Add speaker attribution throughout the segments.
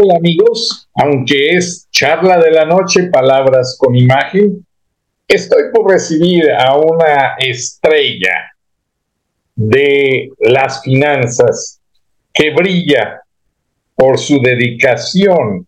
Speaker 1: Hola amigos, aunque es charla de la noche, palabras con imagen, estoy por recibir a una estrella de las finanzas que brilla por su dedicación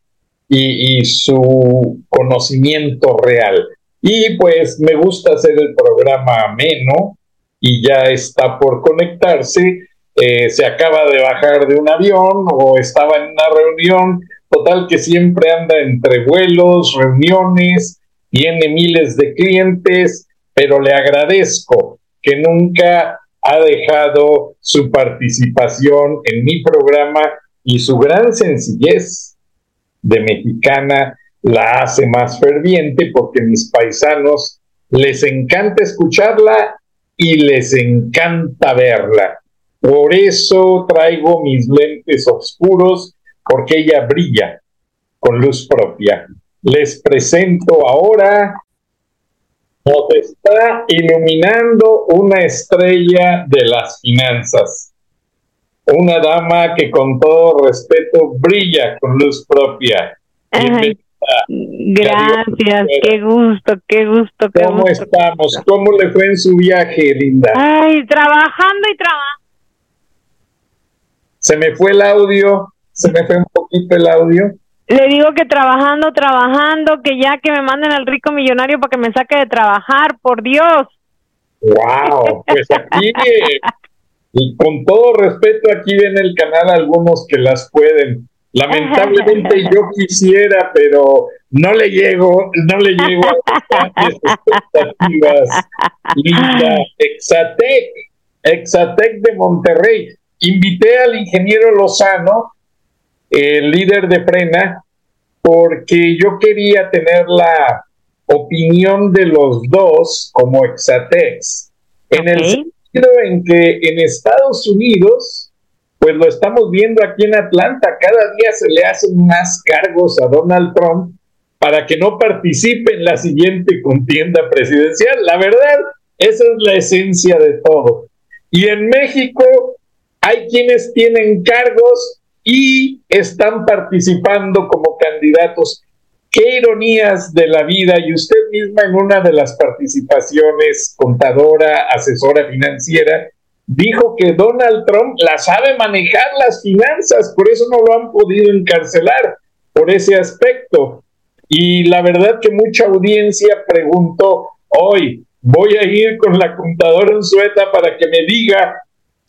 Speaker 1: y, su conocimiento real. Y pues me gusta hacer el programa ameno y ya está por conectarse. Eh, se acaba de bajar de un avión o estaba en una reunión. Total que siempre anda entre vuelos, reuniones, tiene miles de clientes, pero le agradezco que nunca ha dejado su participación en mi programa y su gran sencillez de mexicana la hace más ferviente porque mis paisanos les encanta escucharla y les encanta verla. Por eso traigo mis lentes oscuros porque ella brilla con luz propia. Les presento ahora, nos está iluminando una estrella de las finanzas una dama que con todo respeto brilla con luz propia.
Speaker 2: Gracias, qué gusto, qué gusto. Qué
Speaker 1: ¿Cómo estamos? ¿Cómo le fue en su viaje, Linda?
Speaker 2: Ay, trabajando y trabajando.
Speaker 1: Se me fue el audio, se me fue un poquito el audio.
Speaker 2: Le digo que trabajando, trabajando, que ya que me manden al rico millonario para que me saque de trabajar, por Dios.
Speaker 1: Wow, pues aquí Y con todo respeto, aquí en el canal algunos que las pueden. Lamentablemente yo quisiera, pero no le llego, no le llego a las expectativas. Linda, Exatec, Exatec de Monterrey. Invité al ingeniero Lozano, el líder de Frena, porque yo quería tener la opinión de los dos como Exatex. En el en que en Estados Unidos, pues lo estamos viendo aquí en Atlanta, cada día se le hacen más cargos a Donald Trump para que no participe en la siguiente contienda presidencial. La verdad, esa es la esencia de todo. Y en México hay quienes tienen cargos y están participando como candidatos. Qué ironías de la vida. Y usted misma en una de las participaciones, contadora, asesora financiera, dijo que Donald Trump la sabe manejar las finanzas, por eso no lo han podido encarcelar por ese aspecto. Y la verdad que mucha audiencia preguntó, hoy voy a ir con la contadora en sueta para que me diga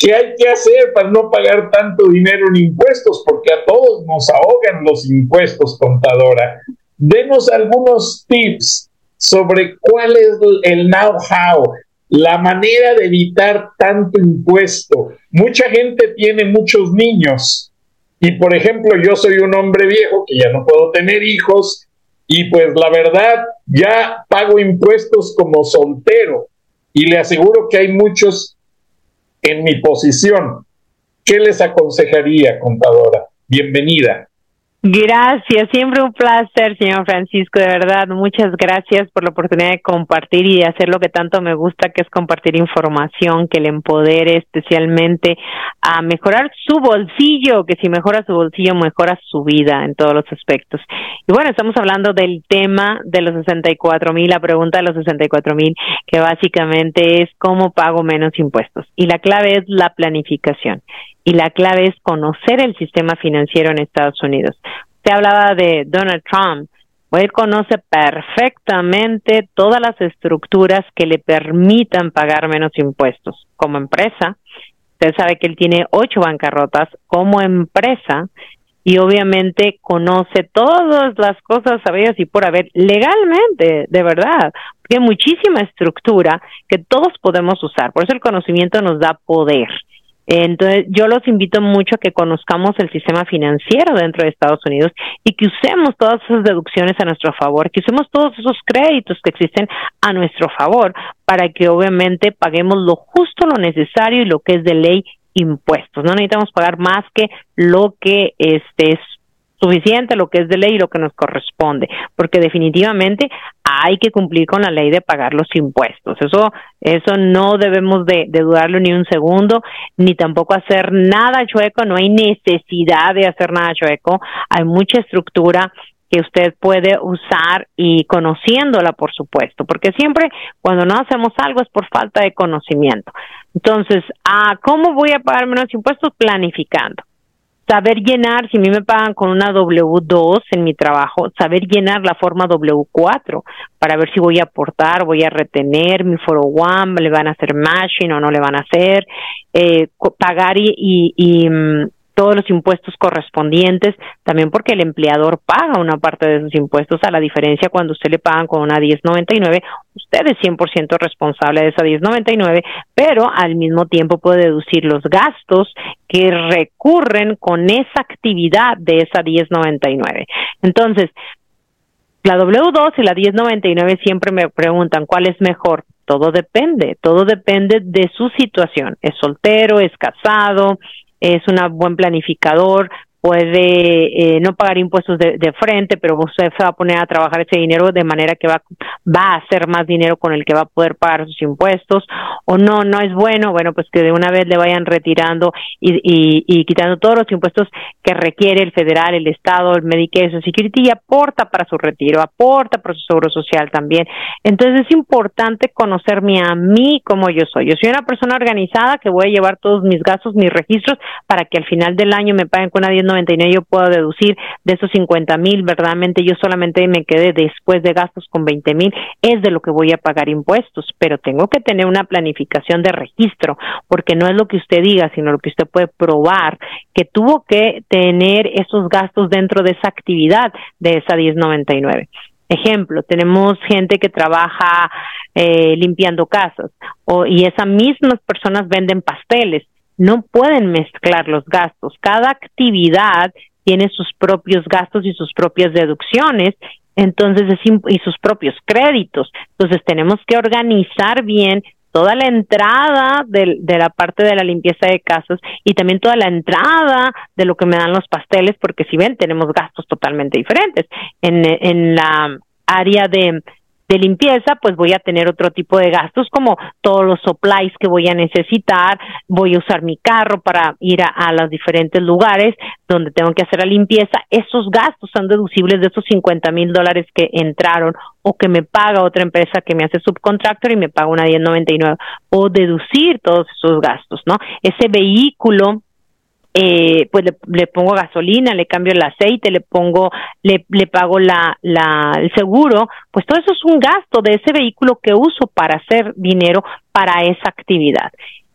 Speaker 1: qué hay que hacer para no pagar tanto dinero en impuestos, porque a todos nos ahogan los impuestos, contadora. Denos algunos tips sobre cuál es el know-how, la manera de evitar tanto impuesto. Mucha gente tiene muchos niños. Y, por ejemplo, yo soy un hombre viejo que ya no puedo tener hijos y pues la verdad ya pago impuestos como soltero. Y le aseguro que hay muchos en mi posición. ¿Qué les aconsejaría, contadora? Bienvenida.
Speaker 2: Gracias, siempre un placer, señor Francisco, de verdad, muchas gracias por la oportunidad de compartir y de hacer lo que tanto me gusta, que es compartir información que le empodere especialmente a mejorar su bolsillo, que si mejora su bolsillo, mejora su vida en todos los aspectos. Y bueno, estamos hablando del tema de los 64 mil, la pregunta de los 64 mil, que básicamente es cómo pago menos impuestos. Y la clave es la planificación y la clave es conocer el sistema financiero en Estados Unidos. Usted hablaba de Donald Trump. él conoce perfectamente todas las estructuras que le permitan pagar menos impuestos. Como empresa, usted sabe que él tiene ocho bancarrotas como empresa y obviamente conoce todas las cosas sabidas y por haber legalmente, de verdad, porque hay muchísima estructura que todos podemos usar. Por eso el conocimiento nos da poder. Entonces, yo los invito mucho a que conozcamos el sistema financiero dentro de Estados Unidos y que usemos todas esas deducciones a nuestro favor, que usemos todos esos créditos que existen a nuestro favor para que obviamente paguemos lo justo, lo necesario y lo que es de ley impuestos. No necesitamos pagar más que lo que este es suficiente, lo que es de ley y lo que nos corresponde, porque definitivamente hay que cumplir con la ley de pagar los impuestos. Eso, eso no debemos de, de dudarlo ni un segundo, ni tampoco hacer nada chueco. No hay necesidad de hacer nada chueco. Hay mucha estructura que usted puede usar y conociéndola, por supuesto, porque siempre cuando no hacemos algo es por falta de conocimiento. Entonces, ¿a ¿cómo voy a pagar menos impuestos? Planificando. Saber llenar, si a mí me pagan con una W2 en mi trabajo, saber llenar la forma W4 para ver si voy a aportar, voy a retener mi foro one, le van a hacer matching o no le van a hacer, eh, pagar y, y, y mm, todos los impuestos correspondientes, también porque el empleador paga una parte de esos impuestos, a la diferencia cuando usted le pagan con una 1099, usted es 100% responsable de esa 1099, pero al mismo tiempo puede deducir los gastos que recurren con esa actividad de esa 1099. Entonces, la W2 y la 1099 siempre me preguntan cuál es mejor. Todo depende, todo depende de su situación. Es soltero, es casado, es un buen planificador, puede eh, no pagar impuestos de, de, frente, pero usted se va a poner a trabajar ese dinero de manera que va, va a hacer más dinero con el que va a poder pagar sus impuestos, o no, no es bueno, bueno, pues que de una vez le vayan retirando y, y, y quitando todos los impuestos que requiere el federal, el estado, el Medicare, Social Security y aporta para su retiro, aporta para su seguro social también. Entonces es importante conocerme a mí como yo soy. Yo soy una persona organizada que voy a llevar todos mis gastos, mis registros para que al final del año me paguen con una 10 99 yo puedo deducir de esos 50 mil, verdaderamente yo solamente me quedé después de gastos con 20 mil, es de lo que voy a pagar impuestos, pero tengo que tener una planificación de registro, porque no es lo que usted diga, sino lo que usted puede probar que tuvo que tener esos gastos dentro de esa actividad de esa 1099. Ejemplo, tenemos gente que trabaja eh, limpiando casas o, y esas mismas personas venden pasteles no pueden mezclar los gastos. Cada actividad tiene sus propios gastos y sus propias deducciones, entonces es y sus propios créditos. Entonces tenemos que organizar bien toda la entrada de, la parte de la limpieza de casas y también toda la entrada de lo que me dan los pasteles, porque si ven, tenemos gastos totalmente diferentes. En, en la área de de limpieza, pues voy a tener otro tipo de gastos como todos los supplies que voy a necesitar, voy a usar mi carro para ir a, los diferentes lugares donde tengo que hacer la limpieza. Esos gastos son deducibles de esos 50 mil dólares que entraron o que me paga otra empresa que me hace subcontractor y me paga una 1099 o deducir todos esos gastos, ¿no? Ese vehículo eh, pues le, pongo gasolina, le cambio el aceite, le pongo, le, le pago la, la, el seguro, pues todo eso es un gasto de ese vehículo que uso para hacer dinero para esa actividad.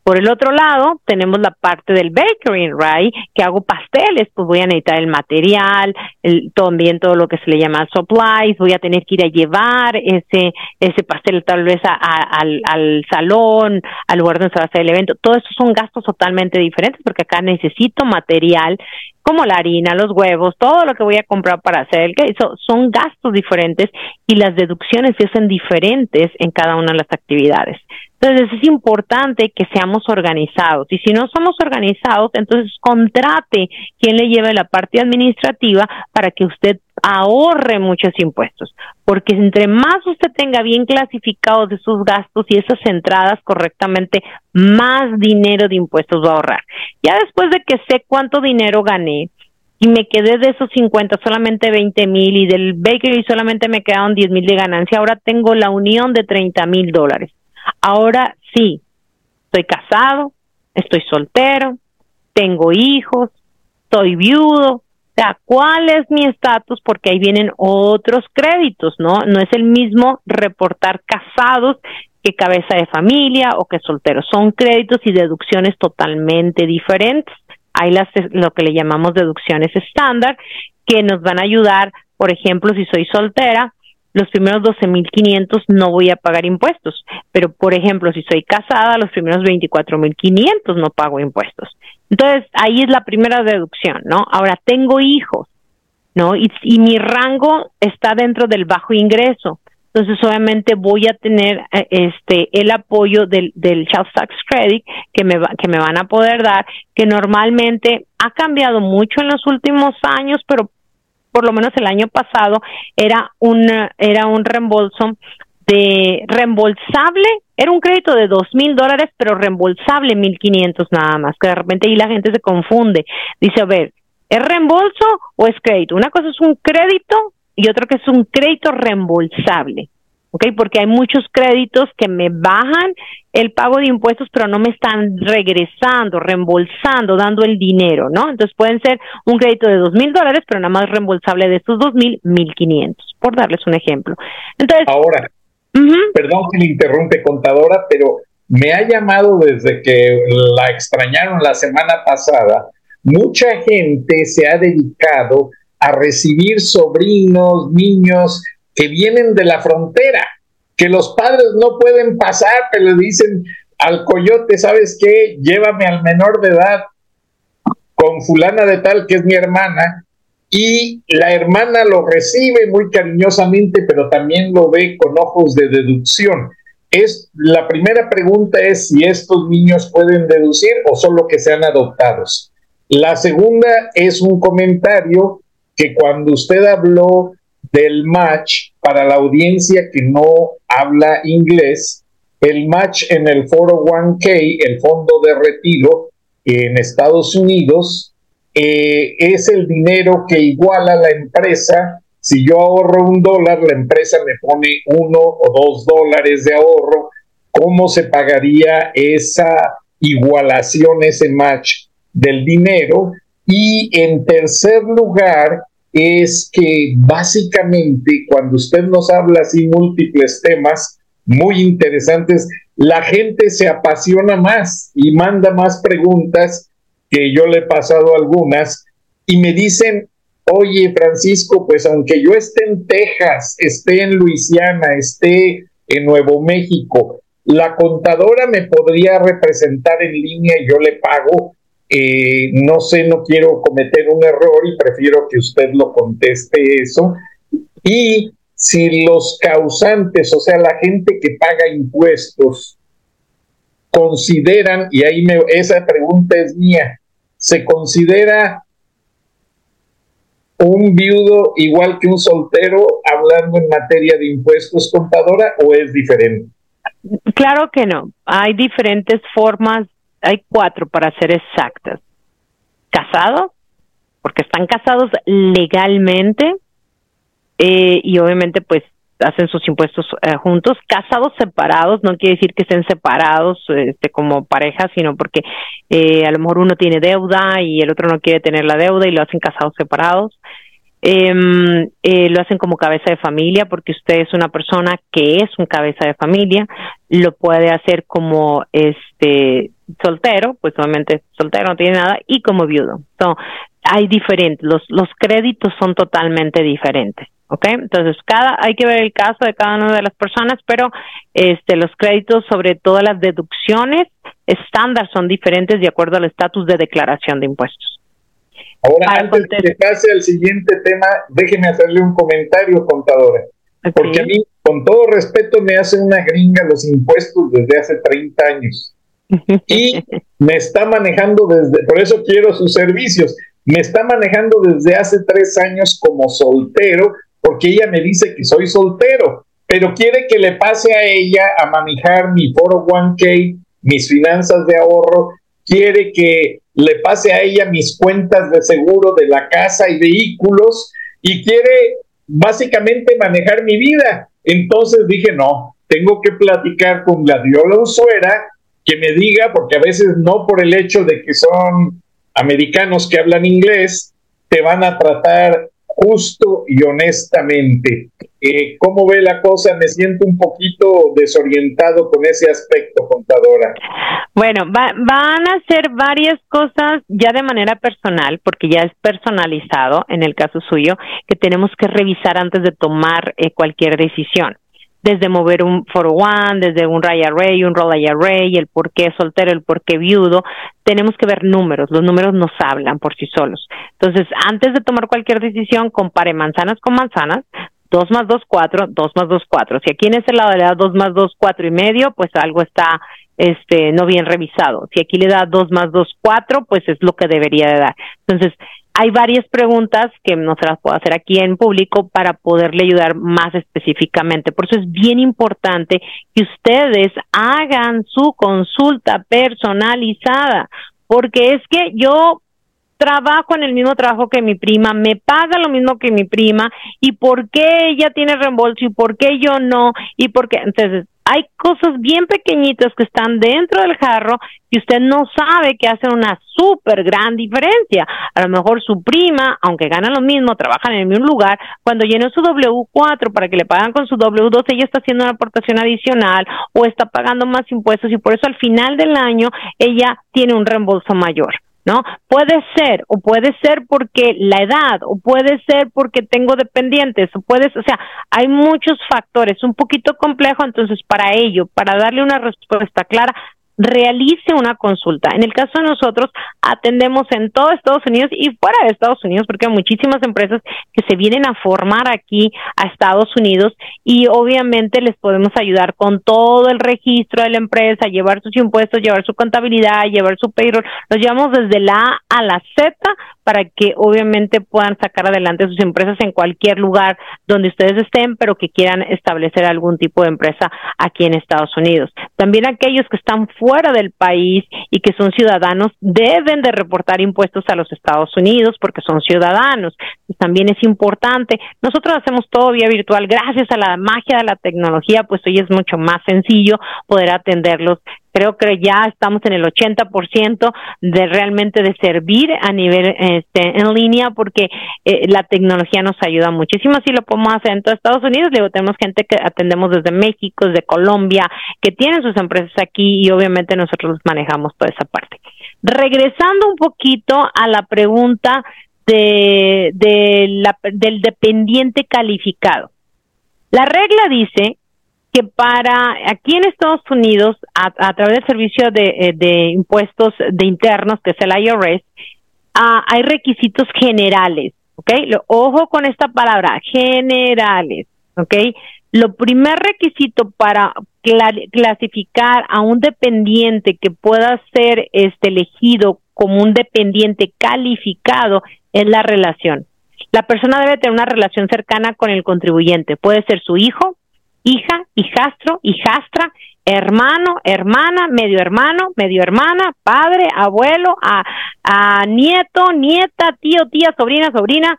Speaker 2: Por el otro lado, tenemos la parte del bakery, right? Que hago pasteles, pues voy a necesitar el material, el, también todo lo que se le llama supplies, voy a tener que ir a llevar ese, ese pastel tal vez al, al salón, al lugar donde se va a hacer el evento. Todos esos son gastos totalmente diferentes porque acá necesito material como la harina, los huevos, todo lo que voy a comprar para hacer el queso, son gastos diferentes y las deducciones se hacen diferentes en cada una de las actividades. Entonces es importante que seamos organizados y si no somos organizados, entonces contrate quien le lleve la parte administrativa para que usted ahorre muchos impuestos, porque entre más usted tenga bien clasificados esos gastos y esas entradas correctamente, más dinero de impuestos va a ahorrar. Ya después de que sé cuánto dinero gané, y me quedé de esos 50 solamente 20 mil y del bakery solamente me quedaron 10 mil de ganancia, ahora tengo la unión de 30 mil dólares. Ahora sí, estoy casado, estoy soltero, tengo hijos, soy viudo, O sea, ¿cuál es mi estatus? Porque ahí vienen otros créditos, ¿no? No es el mismo reportar casados que cabeza de familia o que solteros. Son créditos y deducciones totalmente diferentes. Hay las, lo que le llamamos deducciones estándar que nos van a ayudar, por ejemplo, si soy soltera, los primeros 12.500 no voy a pagar impuestos, pero por ejemplo, si soy casada, los primeros 24.500 no pago impuestos. Entonces, ahí es la primera deducción, ¿no? Ahora, tengo hijos, ¿no? Y, mi rango está dentro del bajo ingreso. Entonces, obviamente voy a tener eh, este el apoyo del, del Child Tax Credit que me, que me van a poder dar, que normalmente ha cambiado mucho en los últimos años, pero por lo menos el año pasado, era un, era un reembolso de reembolsable, era un crédito de dos mil dólares, pero reembolsable mil quinientos nada más, que de repente ahí la gente se confunde. Dice, a ver, ¿es reembolso o es crédito? Una cosa es un crédito y otra que es un crédito reembolsable. ¿Ok? Porque hay muchos créditos que me bajan el pago de impuestos, pero no me están regresando, reembolsando, dando el dinero, ¿no? Entonces pueden ser un crédito de dos mil dólares, pero nada más reembolsable de estos dos mil, mil quinientos, por darles un ejemplo. Entonces.
Speaker 1: Ahora, perdón que le interrumpe, contadora, pero me ha llamado desde que la extrañaron la semana pasada. Mucha gente se ha dedicado a recibir sobrinos, niños que vienen de la frontera, que los padres no pueden pasar, que le dicen al coyote, ¿sabes qué? Llévame al menor de edad con fulana de tal, que es mi hermana, y la hermana lo recibe muy cariñosamente, pero también lo ve con ojos de deducción. Es, la primera pregunta es si estos niños pueden deducir o solo que sean adoptados. La segunda es un comentario que cuando usted habló del match para la audiencia que no habla inglés. El match en el foro 1K, el fondo de retiro en Estados Unidos, eh, es el dinero que iguala la empresa. Si yo ahorro un dólar, la empresa me pone uno o dos dólares de ahorro. ¿Cómo se pagaría esa igualación, ese match del dinero? Y en tercer lugar, es que básicamente cuando usted nos habla así múltiples temas muy interesantes, la gente se apasiona más y manda más preguntas que yo le he pasado algunas y me dicen, oye Francisco, pues aunque yo esté en Texas, esté en Luisiana, esté en Nuevo México, la contadora me podría representar en línea y yo le pago no sé, no quiero cometer un error y prefiero que usted lo conteste eso. Y si los causantes, o sea, la gente que paga impuestos, consideran, y ahí me, esa pregunta es mía, ¿se considera un viudo igual que un soltero hablando en materia de impuestos contadora o es diferente?
Speaker 2: Claro que no. Hay diferentes formas hay cuatro para ser exactas. Casados, porque están casados legalmente eh, y obviamente pues hacen sus impuestos eh, juntos. Casados separados no quiere decir que estén separados este, como pareja, sino porque eh, a lo mejor uno tiene deuda y el otro no quiere tener la deuda y lo hacen casados separados. Em, eh, lo hacen como cabeza de familia porque usted es una persona que es un cabeza de familia, lo puede hacer como este soltero, pues obviamente soltero no tiene nada, y como viudo. So, hay diferentes, los, los créditos son totalmente diferentes. ¿ok? Entonces, cada, hay que ver el caso de cada una de las personas, pero este, los créditos, sobre todo las deducciones estándar, son diferentes de acuerdo al estatus de declaración de impuestos.
Speaker 1: Ahora, antes de que pase al siguiente tema, déjeme hacerle un comentario, contadora. Porque a mí, con todo respeto, me hace una gringa los impuestos desde hace 30 años. Y me está manejando desde, por eso quiero sus servicios, me está manejando desde hace tres años como soltero, porque ella me dice que soy soltero, pero quiere que le pase a ella a manejar mi 401k, mis finanzas de ahorro, quiere que le pase a ella mis cuentas de seguro de la casa y vehículos y quiere básicamente manejar mi vida. Entonces dije, no, tengo que platicar con la Diola Usuera que me diga, porque a veces no por el hecho de que son americanos que hablan inglés, te van a tratar justo y honestamente. Eh, ¿Cómo ve la cosa? Me siento un poquito desorientado con ese aspecto, contadora.
Speaker 2: Bueno, van a hacer varias cosas ya de manera personal, porque ya es personalizado en el caso suyo, que tenemos que revisar antes de tomar eh, cualquier decisión desde mover un 401, desde un Ray Array, un Roll Array, el por qué soltero, el por qué viudo, tenemos que ver números, los números nos hablan por sí solos. Entonces, antes de tomar cualquier decisión, compare manzanas con manzanas, 2 más 2, 4, 2 más 2, 4. Si aquí en este lado le da 2 más 2, 4 y medio, pues algo está este no bien revisado. Si aquí le da 2 más 2, 4, pues es lo que debería de dar. Entonces, hay varias preguntas que no se las puedo hacer aquí en público para poderle ayudar más específicamente. Por eso es bien importante que ustedes hagan su consulta personalizada, porque es que yo trabajo en el mismo trabajo que mi prima, me paga lo mismo que mi prima, y por qué ella tiene reembolso y por qué yo no, y por qué. Entonces, hay cosas bien pequeñitas que están dentro del jarro y usted no sabe que hacen una súper gran diferencia. A lo mejor su prima, aunque gana lo mismo, trabaja en el mismo lugar, cuando llene su W4 para que le pagan con su W2, ella está haciendo una aportación adicional o está pagando más impuestos y por eso al final del año ella tiene un reembolso mayor. ¿No? Puede ser, o puede ser porque la edad, o puede ser porque tengo dependientes, o puede, o sea, hay muchos factores, un poquito complejo, entonces para ello, para darle una respuesta clara, realice una consulta. En el caso de nosotros, atendemos en todo Estados Unidos y fuera de Estados Unidos, porque hay muchísimas empresas que se vienen a formar aquí a Estados Unidos y obviamente les podemos ayudar con todo el registro de la empresa, llevar sus impuestos, llevar su contabilidad, llevar su payroll. Los llevamos desde la A a la Z para que obviamente puedan sacar adelante sus empresas en cualquier lugar donde ustedes estén, pero que quieran establecer algún tipo de empresa aquí en Estados Unidos. También aquellos que están del país y que son ciudadanos deben de reportar impuestos a los Estados Unidos porque son ciudadanos. También es importante. Nosotros hacemos todo vía virtual gracias a la magia de la tecnología, pues hoy es mucho más sencillo poder atenderlos creo que ya estamos en el 80% de realmente de servir a nivel este, en línea porque eh, la tecnología nos ayuda muchísimo. Así lo podemos hacer en todo Estados Unidos. Luego tenemos gente que atendemos desde México, desde Colombia, que tienen sus empresas aquí y obviamente nosotros manejamos toda esa parte. Regresando un poquito a la pregunta de, de la, del dependiente calificado. La regla dice que para aquí en Estados Unidos, a, través del servicio de, eh, de, impuestos de internos, que es el IRS, ah, hay requisitos generales, ¿ok? ojo con esta palabra, generales, ¿ok? Lo primer requisito para clasificar a un dependiente que pueda ser este elegido como un dependiente calificado es la relación. La persona debe tener una relación cercana con el contribuyente. Puede ser su hijo, hija, hijastro, hijastra, hermano, hermana, medio hermano, medio hermana, padre, abuelo, a, a nieto, nieta, tío, tía, sobrina, sobrina,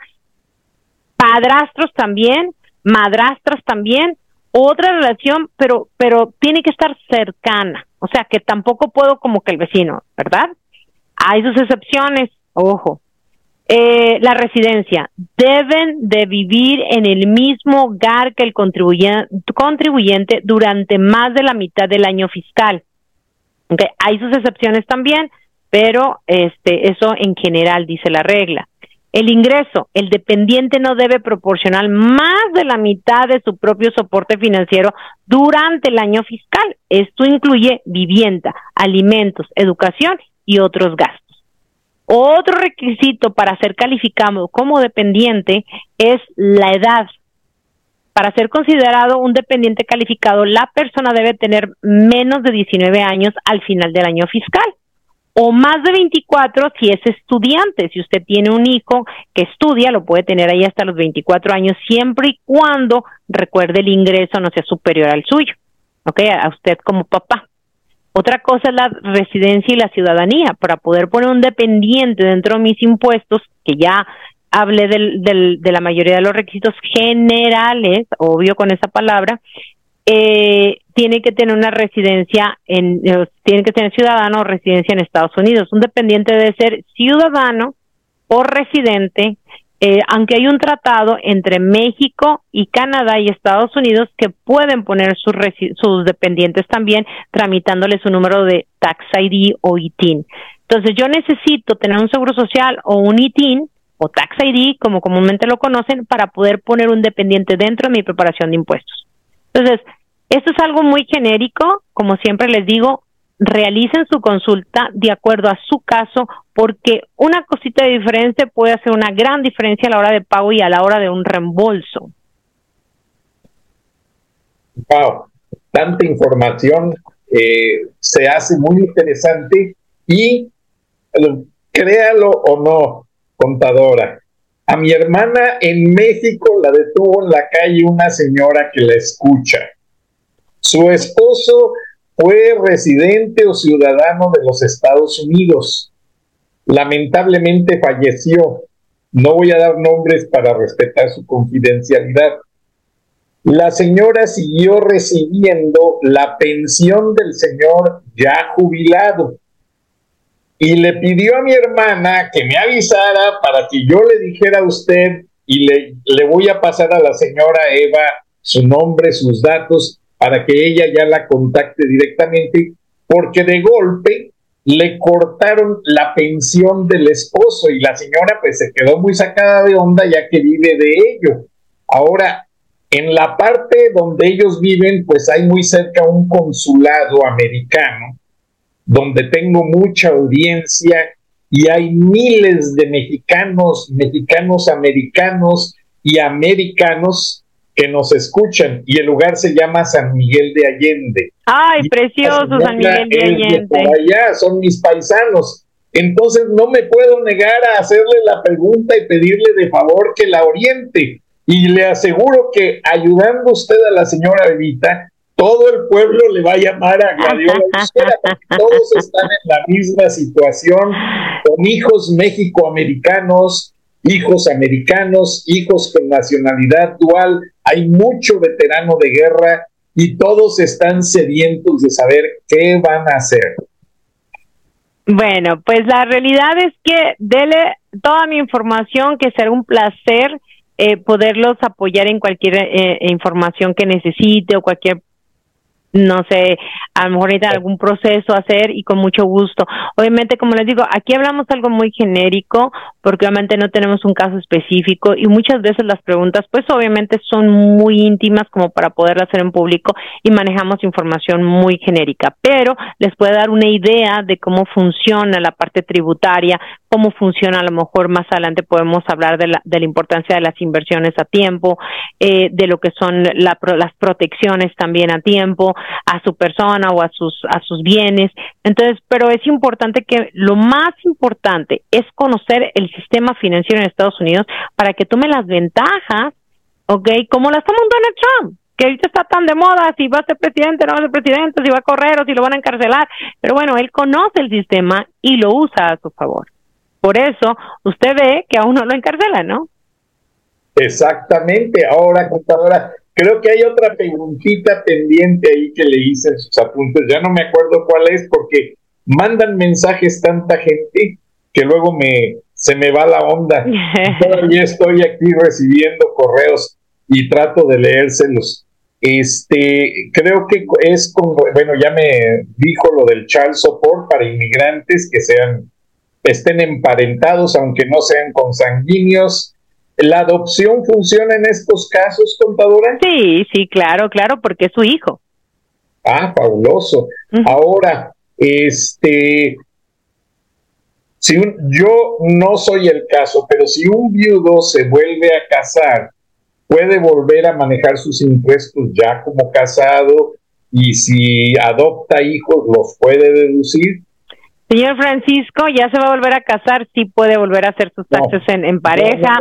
Speaker 2: padrastros también, madrastras también, otra relación, pero, pero tiene que estar cercana, o sea que tampoco puedo como que el vecino, ¿verdad? Hay sus excepciones, ojo, eh, la residencia. Deben de vivir en el mismo hogar que el contribuyente durante más de la mitad del año fiscal. Okay. Hay sus excepciones también, pero este, eso en general dice la regla. El ingreso, el dependiente no debe proporcionar más de la mitad de su propio soporte financiero durante el año fiscal. Esto incluye vivienda, alimentos, educación y otros gastos. Otro requisito para ser calificado como dependiente es la edad. Para ser considerado un dependiente calificado, la persona debe tener menos de 19 años al final del año fiscal o más de 24 si es estudiante. Si usted tiene un hijo que estudia, lo puede tener ahí hasta los 24 años, siempre y cuando recuerde el ingreso no sea superior al suyo, ¿ok? A usted como papá. Otra cosa es la residencia y la ciudadanía. Para poder poner un dependiente dentro de mis impuestos, que ya hablé del, de la mayoría de los requisitos generales, obvio con esa palabra, eh, tiene que tener una residencia en, eh, tiene que tener ciudadano o residencia en Estados Unidos. Un dependiente debe ser ciudadano o residente eh, aunque hay un tratado entre México y Canadá y Estados Unidos que pueden poner sus, sus dependientes también tramitándole su número de Tax ID o ITIN. Entonces yo necesito tener un seguro social o un ITIN o Tax ID, como comúnmente lo conocen, para poder poner un dependiente dentro de mi preparación de impuestos. Entonces, esto es algo muy genérico, como siempre les digo, realicen su consulta de acuerdo a su caso, porque una cosita de diferencia puede hacer una gran diferencia a la hora de pago y a la hora de un reembolso.
Speaker 1: Wow, tanta información eh, se hace muy interesante y créalo o no, contadora. A mi hermana en México la detuvo en la calle una señora que la escucha. Su esposo fue residente o ciudadano de los Estados Unidos. Lamentablemente falleció. No voy a dar nombres para respetar su confidencialidad. La señora siguió recibiendo la pensión del señor ya jubilado y le pidió a mi hermana que me avisara para que yo le dijera a usted y le, le voy a pasar a la señora Eva su nombre, sus datos, para que ella ya la contacte directamente, porque de golpe le cortaron la pensión del esposo y la señora pues se quedó muy sacada de onda ya que vive de ello. Ahora, en la parte donde ellos viven, pues hay muy cerca un consulado americano, donde tengo mucha audiencia y hay miles de mexicanos, mexicanos americanos y americanos que nos escuchan y el lugar se llama San Miguel de Allende.
Speaker 2: Ay, precioso San Miguel de Allende.
Speaker 1: allá son mis paisanos. Entonces no me puedo negar a hacerle la pregunta y pedirle de favor que la oriente. Y le aseguro que ayudando usted a la señora Evita, todo el pueblo le va a llamar a Gladiola todos están en la misma situación, con hijos mexicoamericanos, hijos americanos, hijos con nacionalidad dual, hay mucho veterano de guerra y todos están sedientos de saber qué van a hacer.
Speaker 2: Bueno, pues la realidad es que dele toda mi información, que será un placer eh, poderlos apoyar en cualquier eh, información que necesite o cualquier no sé, a lo mejor necesitan algún proceso hacer y con mucho gusto. Obviamente, como les digo, aquí hablamos algo muy genérico porque obviamente no tenemos un caso específico y muchas veces las preguntas pues obviamente son muy íntimas como para poder hacer en público y manejamos información muy genérica, pero les puede dar una idea de cómo funciona la parte tributaria, cómo funciona a lo mejor más adelante podemos hablar de la, de la importancia de las inversiones a tiempo, eh, de lo que son la, las protecciones también a tiempo, a su persona o a sus, a sus bienes. Entonces, pero es importante que lo más importante es conocer el sistema financiero en Estados Unidos para que tome las ventajas, ¿ok? Como las toma Donald Trump que ahorita está tan de moda, si va a ser presidente, no va a ser presidente, si va a correr o si lo van a encarcelar. Pero bueno, él conoce el sistema y lo usa a su favor. Por eso usted ve que aún no lo encarcela, ¿no?
Speaker 1: Exactamente. Ahora, contadora, Creo que hay otra preguntita pendiente ahí que le hice en sus apuntes. Ya no me acuerdo cuál es porque mandan mensajes tanta gente que luego me se me va la onda. Todavía estoy aquí recibiendo correos y trato de leérselos. Este, creo que es como, bueno, ya me dijo lo del child support para inmigrantes que sean estén emparentados aunque no sean consanguíneos ¿La adopción funciona en estos casos, contadora?
Speaker 2: Sí, sí, claro, claro, porque es su hijo.
Speaker 1: Ah, fabuloso. Ahora, este, si yo no soy el caso, pero si un viudo se vuelve a casar, puede volver a manejar sus impuestos ya como casado y si adopta hijos los puede deducir.
Speaker 2: Señor Francisco, ya se va a volver a casar, sí puede volver a hacer sus taxes en, pareja,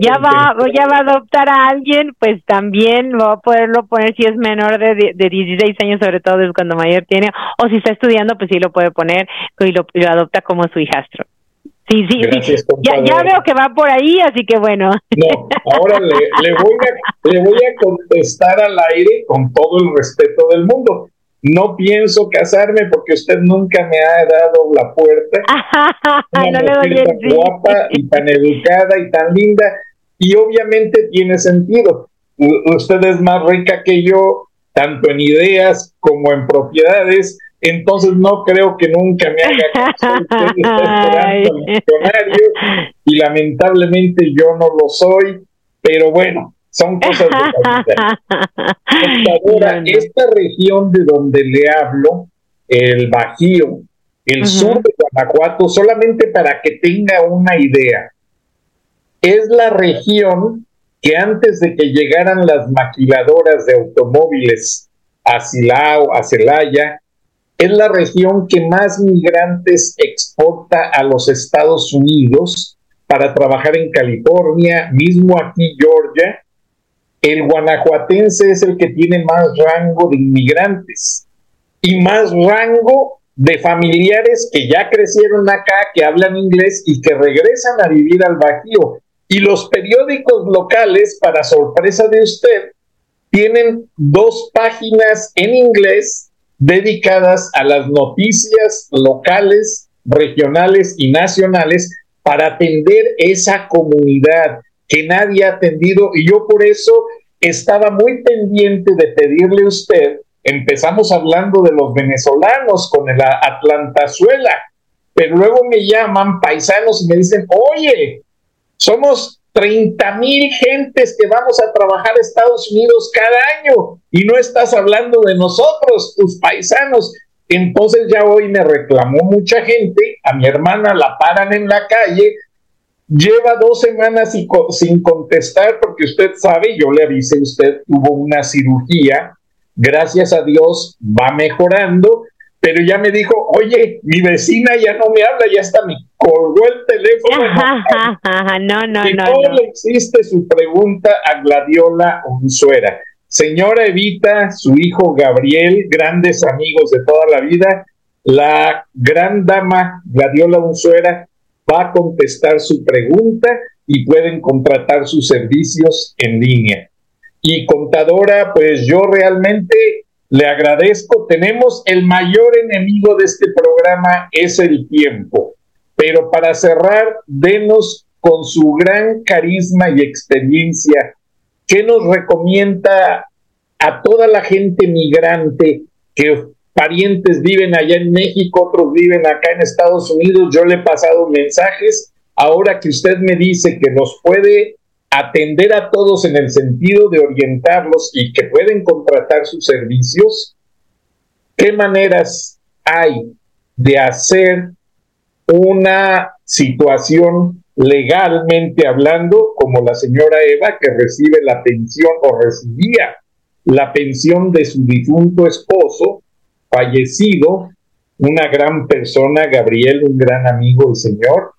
Speaker 2: ya va, ya va a adoptar a alguien, pues también va a poderlo poner si es menor de, de 16 años, sobre todo es cuando mayor tiene, o si está estudiando, pues sí lo puede poner y lo, adopta como su hijastro. Sí, sí, sí. Ya, ya, veo que va por ahí, así que bueno.
Speaker 1: No, ahora le, le, voy a, le voy a contestar al aire con todo el respeto del mundo. No pienso casarme porque usted nunca me ha dado la puerta. Una
Speaker 2: no
Speaker 1: mujer tan guapa y tan educada y tan linda. Y obviamente tiene sentido. usted es más rica que yo, tanto en ideas como en propiedades. Entonces no creo que nunca me haga caso. Usted está esperando y lamentablemente yo no lo soy. Pero bueno, son cosas de la vida. Ahora, esta región de donde le hablo, el Bajío, el sur de Guanajuato, solamente para que tenga una idea, es la región que antes de que llegaran las maquiladoras de automóviles a Silao, a Celaya, es la región que más migrantes exporta a los Estados Unidos para trabajar en California, mismo aquí Georgia, el guanajuatense es el que tiene más rango de inmigrantes y más rango de familiares que ya crecieron acá, que hablan inglés y que regresan a vivir al Bajío. Y los periódicos locales, para sorpresa de usted, tienen dos páginas en inglés dedicadas a las noticias locales, regionales y nacionales para atender esa comunidad que nadie ha atendido y yo por eso estaba muy pendiente de pedirle a usted, empezamos hablando de los venezolanos con el Atlantazuela, pero luego me llaman paisanos y me dicen, oye, somos 30 mil gentes que vamos a trabajar a Estados Unidos cada año y no estás hablando de nosotros, tus paisanos. Entonces ya hoy me reclamó mucha gente, a mi hermana la paran en la calle, Lleva dos semanas sin contestar porque usted sabe, yo le avisé, usted tuvo una cirugía, gracias a Dios va mejorando, pero ya me dijo, oye, mi vecina ya no me habla, ya está, me colgó el teléfono.
Speaker 2: no, no,
Speaker 1: y
Speaker 2: no.
Speaker 1: no, le existe su pregunta a Gladiola Unzuera. Señora Evita, su hijo Gabriel, grandes amigos de toda la vida, la gran dama Gladiola Unzuera va a contestar su pregunta y pueden contratar sus servicios en línea. Y contadora, pues yo realmente le agradezco. Tenemos el mayor enemigo de este programa es el tiempo. Pero para cerrar, denos con su gran carisma y experiencia, ¿qué nos recomienda a toda la gente migrante que parientes viven allá en México, otros viven acá en Estados Unidos, yo le he pasado mensajes, ahora que usted me dice que nos puede atender a todos en el sentido de orientarlos y que pueden contratar sus servicios, ¿qué maneras hay de hacer una situación legalmente hablando, como la señora Eva, que recibe la pensión o recibía la pensión de su difunto esposo, fallecido, una gran persona, Gabriel, un gran amigo del Señor,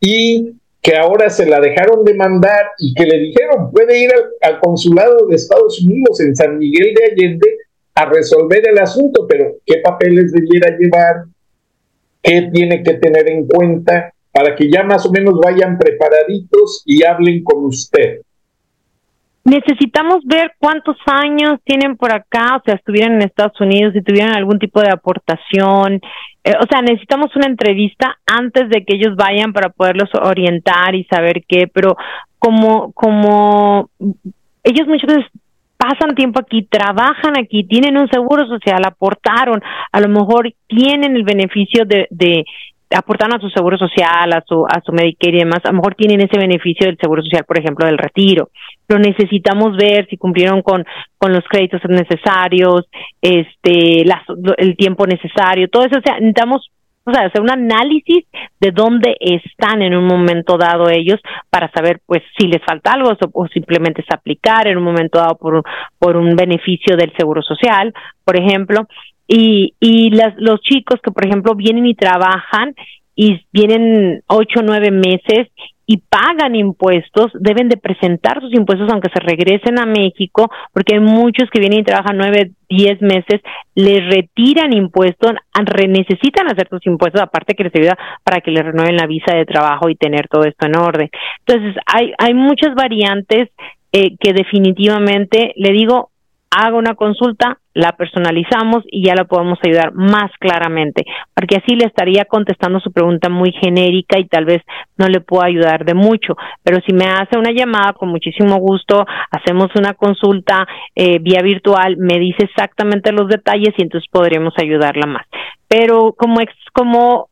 Speaker 1: y que ahora se la dejaron de mandar y que le dijeron, puede ir al, consulado de Estados Unidos en San Miguel de Allende a resolver el asunto, pero ¿qué papeles debiera llevar? ¿Qué tiene que tener en cuenta para que ya más o menos vayan preparaditos y hablen con usted?
Speaker 2: Necesitamos ver cuántos años tienen por acá, o sea, estuvieran en Estados Unidos, y tuvieran algún tipo de aportación, eh, o sea, necesitamos una entrevista antes de que ellos vayan para poderlos orientar y saber qué, pero como, como ellos muchas veces pasan tiempo aquí, trabajan aquí, tienen un seguro social, aportaron, a lo mejor tienen el beneficio de, de aportaron a su seguro social, a su, a su Medicare y demás, a lo mejor tienen ese beneficio del seguro social, por ejemplo, del retiro. Pero necesitamos ver si cumplieron con, con los créditos necesarios, este, el tiempo necesario, todo eso. O sea, necesitamos o sea, hacer un análisis de dónde están en un momento dado ellos para saber, pues, si les falta algo o, simplemente es aplicar en un momento dado por, por un beneficio del seguro social, por ejemplo. Y, y las, los chicos que, por ejemplo, vienen y trabajan y vienen ocho nueve meses y pagan impuestos, deben de presentar sus impuestos aunque se regresen a México, porque hay muchos que vienen y trabajan nueve, diez meses, les retiran impuestos, necesitan hacer sus impuestos, aparte que les ayuda para que les renueven la visa de trabajo y tener todo esto en orden. Entonces, hay, hay muchas variantes eh, que definitivamente, le digo, haga una consulta, la personalizamos y ya la podemos ayudar más claramente, porque así le estaría contestando su pregunta muy genérica y tal vez no le pueda ayudar de mucho. Pero si me hace una llamada, con muchísimo gusto, hacemos una consulta eh, vía virtual, me dice exactamente los detalles y entonces podremos ayudarla más. Pero como ex, como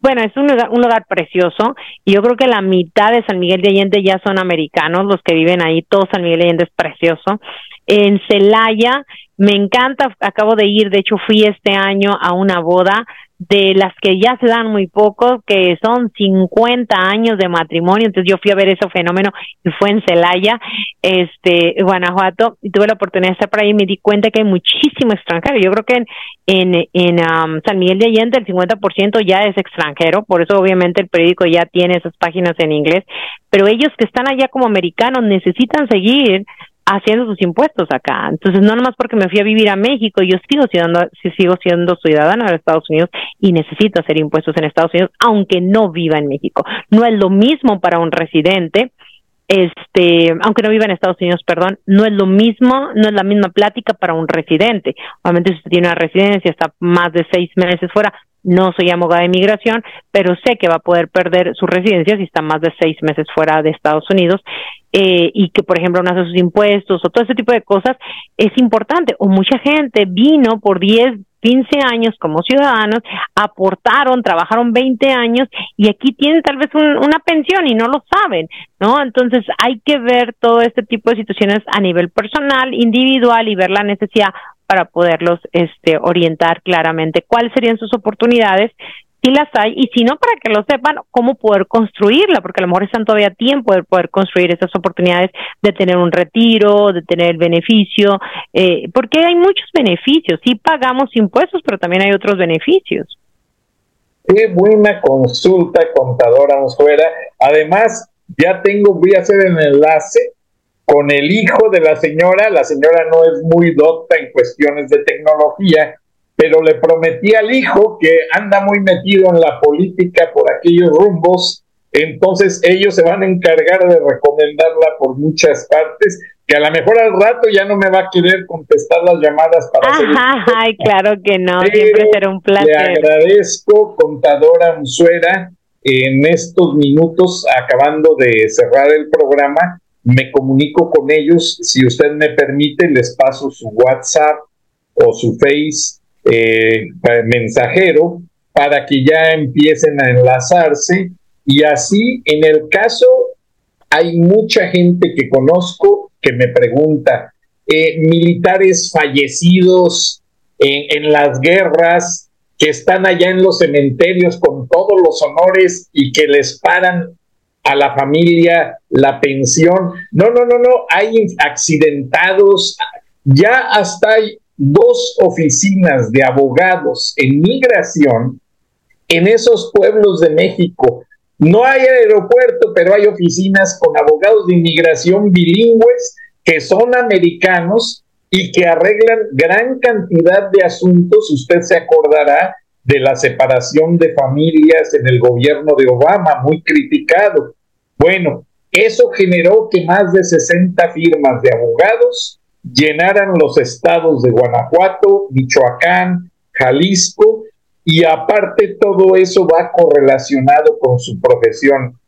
Speaker 2: bueno, es un lugar, un lugar precioso y yo creo que la mitad de San Miguel de Allende ya son americanos, los que viven ahí, todo San Miguel de Allende es precioso. En Celaya, me encanta, acabo de ir, de hecho fui este año a una boda de las que ya se dan muy poco, que son 50 años de matrimonio, entonces yo fui a ver ese fenómeno y fue en Celaya, este, Guanajuato, y tuve la oportunidad de estar por ahí. Y me di cuenta que hay muchísimo extranjero. Yo creo que en, en, en um, San Miguel de Allende el 50% ya es extranjero, por eso obviamente el periódico ya tiene esas páginas en inglés, pero ellos que están allá como americanos necesitan seguir haciendo sus impuestos acá. Entonces, no nomás porque me fui a vivir a México, yo sigo siendo, sigo siendo ciudadana de Estados Unidos y necesito hacer impuestos en Estados Unidos, aunque no viva en México. No es lo mismo para un residente, este, aunque no viva en Estados Unidos, perdón, no es lo mismo, no es la misma plática para un residente. Obviamente, si usted tiene una residencia, está más de seis meses fuera, no soy abogada de inmigración, pero sé que va a poder perder su residencia si está más de seis meses fuera de Estados Unidos eh, y que, por ejemplo, no hace sus impuestos o todo ese tipo de cosas, es importante. O mucha gente vino por 10, 15 años como ciudadanos, aportaron, trabajaron 20 años y aquí tienen tal vez una pensión y no lo saben, ¿no? Entonces hay que ver todo este tipo de situaciones a nivel personal, individual y ver la necesidad para poderlos este, orientar claramente cuáles serían sus oportunidades si las hay y si no para que lo sepan cómo poder construirla porque a lo mejor están todavía a tiempo de poder construir esas oportunidades de tener un retiro de tener el beneficio eh, porque hay muchos beneficios sí pagamos impuestos pero también hay otros beneficios.
Speaker 1: Qué buena consulta contadora fuera además ya tengo voy a hacer el enlace con el hijo de la señora. La señora no es muy docta en cuestiones de tecnología pero le prometí al hijo que anda muy metido en la política por aquellos rumbos, entonces ellos se van a encargar de recomendarla por muchas partes, que a lo mejor al rato ya no me va a querer contestar las llamadas para
Speaker 2: Ajá, ay, claro que no, siempre será un placer.
Speaker 1: Le agradezco, contadora Musuera, en estos minutos, acabando de cerrar el programa, me comunico con ellos, si usted me permite, les paso su WhatsApp o su Face eh, mensajero para que ya empiecen a enlazarse. Y así en el caso hay mucha gente que conozco que me pregunta, eh, militares fallecidos en, en las guerras que están allá en los cementerios con todos los honores y que les paran a la familia la pensión. No, no, no, no, hay accidentados, ya hasta hay dos oficinas de abogados en migración en esos pueblos de México. No hay aeropuerto, pero hay oficinas con abogados de inmigración bilingües que son americanos y que arreglan gran cantidad de asuntos. Usted se acordará de la separación de familias en el gobierno de Obama, muy criticado. Bueno, eso generó que más de 60 firmas de abogados llenaran los estados de Guanajuato, Michoacán, Jalisco, y aparte todo eso va correlacionado con su profesión.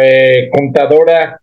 Speaker 1: Eh, contadora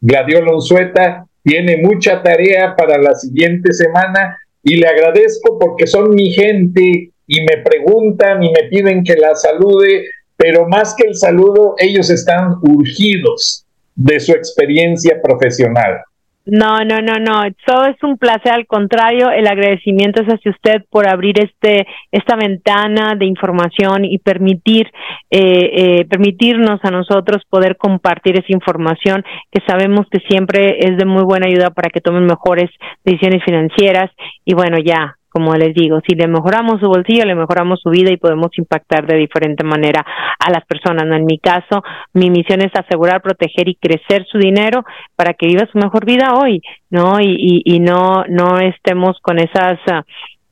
Speaker 1: Gladiola Unzueta tiene mucha tarea para la siguiente semana y le agradezco porque son mi gente y me preguntan y me piden que la salude, pero más que el saludo, ellos están urgidos de su experiencia profesional.
Speaker 2: No, no, no, no. Todo es un placer. Al contrario, el agradecimiento es hacia usted por abrir este esta ventana de información y permitir eh, eh, permitirnos a nosotros poder compartir esa información que sabemos que siempre es de muy buena ayuda para que tomen mejores decisiones financieras. Y bueno, ya como les digo, si le mejoramos su bolsillo, le mejoramos su vida y podemos impactar de diferente manera a las personas. En mi caso, mi misión es asegurar, proteger y crecer su dinero para que viva su mejor vida hoy, ¿no? Y, y, no, no estemos con esas...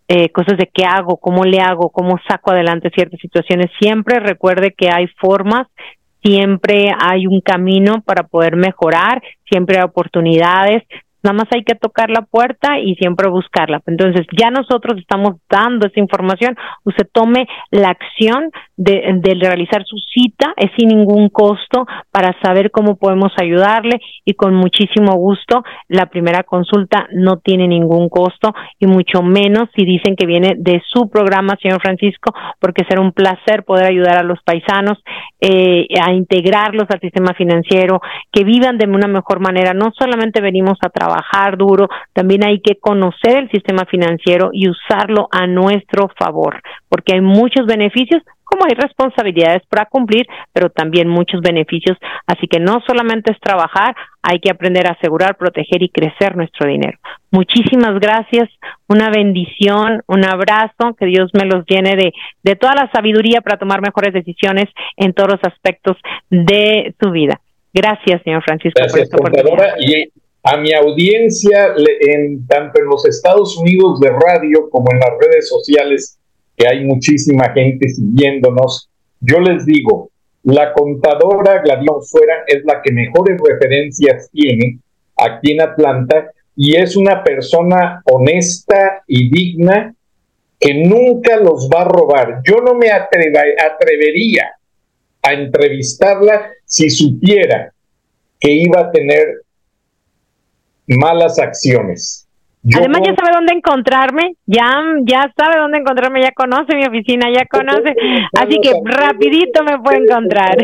Speaker 2: Eh, cosas de qué hago, cómo le hago, cómo saco adelante ciertas situaciones. Siempre recuerde que hay formas, siempre hay un camino para poder mejorar, siempre hay oportunidades, nada más hay que tocar la puerta y siempre buscarla. Entonces, ya nosotros estamos dando esa información, usted tome la acción de, de realizar su cita, es sin ningún costo para saber cómo podemos ayudarle y con muchísimo gusto, la primera consulta no tiene ningún costo y mucho menos si dicen que viene de su programa, señor Francisco, porque será un placer poder ayudar a los paisanos eh, a integrarlos al sistema financiero, que vivan de una mejor manera. No solamente venimos a trabajar duro, también hay que conocer el sistema financiero y usarlo a nuestro favor, porque hay muchos beneficios, como hay responsabilidades para cumplir, pero también muchos beneficios. Así que no solamente es trabajar, hay que aprender a asegurar, proteger y crecer nuestro dinero. Muchísimas gracias, una bendición, un abrazo, que Dios me los llene de, de toda la sabiduría para tomar mejores decisiones en todos los aspectos de su vida. Gracias, señor Francisco.
Speaker 1: Gracias, por Y a mi audiencia, en, tanto en los Estados Unidos de radio como en las redes sociales, que hay muchísima gente siguiéndonos, yo les digo, la contadora Gladys Fuera es la que mejores referencias tiene aquí en Atlanta y es una persona honesta y digna que nunca los va a robar. Yo no me atrevería a entrevistarla si supiera que iba a tener malas acciones.
Speaker 2: Además ya sabe dónde encontrarme, ya, ya sabe dónde encontrarme, ya conoce mi oficina, ya conoce, así que rapidito me puede encontrar.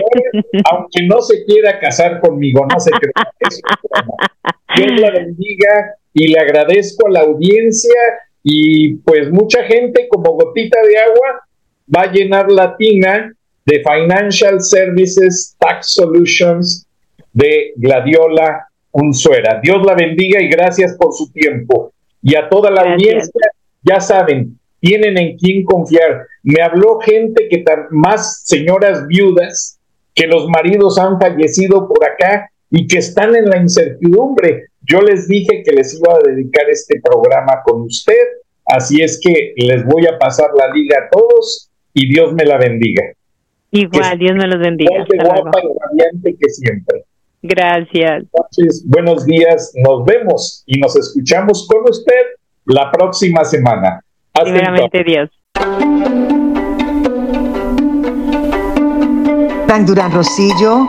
Speaker 1: Aunque no se quiera casar conmigo, no se crea eso. Dios la bendiga y le agradezco a la audiencia y pues mucha gente como gotita de agua va a llenar la tina de Financial Services Tax Solutions de Gladiola Unzuera. Dios la bendiga y gracias por su tiempo. Y a toda la audiencia, ya saben, tienen en quién confiar. Me habló gente que tan, más señoras viudas que los maridos han fallecido por acá y que están en la incertidumbre. Yo les dije que les iba a dedicar este programa con usted, así es que les voy a pasar la liga a todos y Dios me la bendiga.
Speaker 2: Igual, Dios me los bendiga.
Speaker 1: que siempre.
Speaker 2: Gracias.
Speaker 1: Entonces, buenos días, nos vemos y nos escuchamos con usted la próxima semana.
Speaker 2: Primeramente Dios.
Speaker 3: Frank Durán Rosillo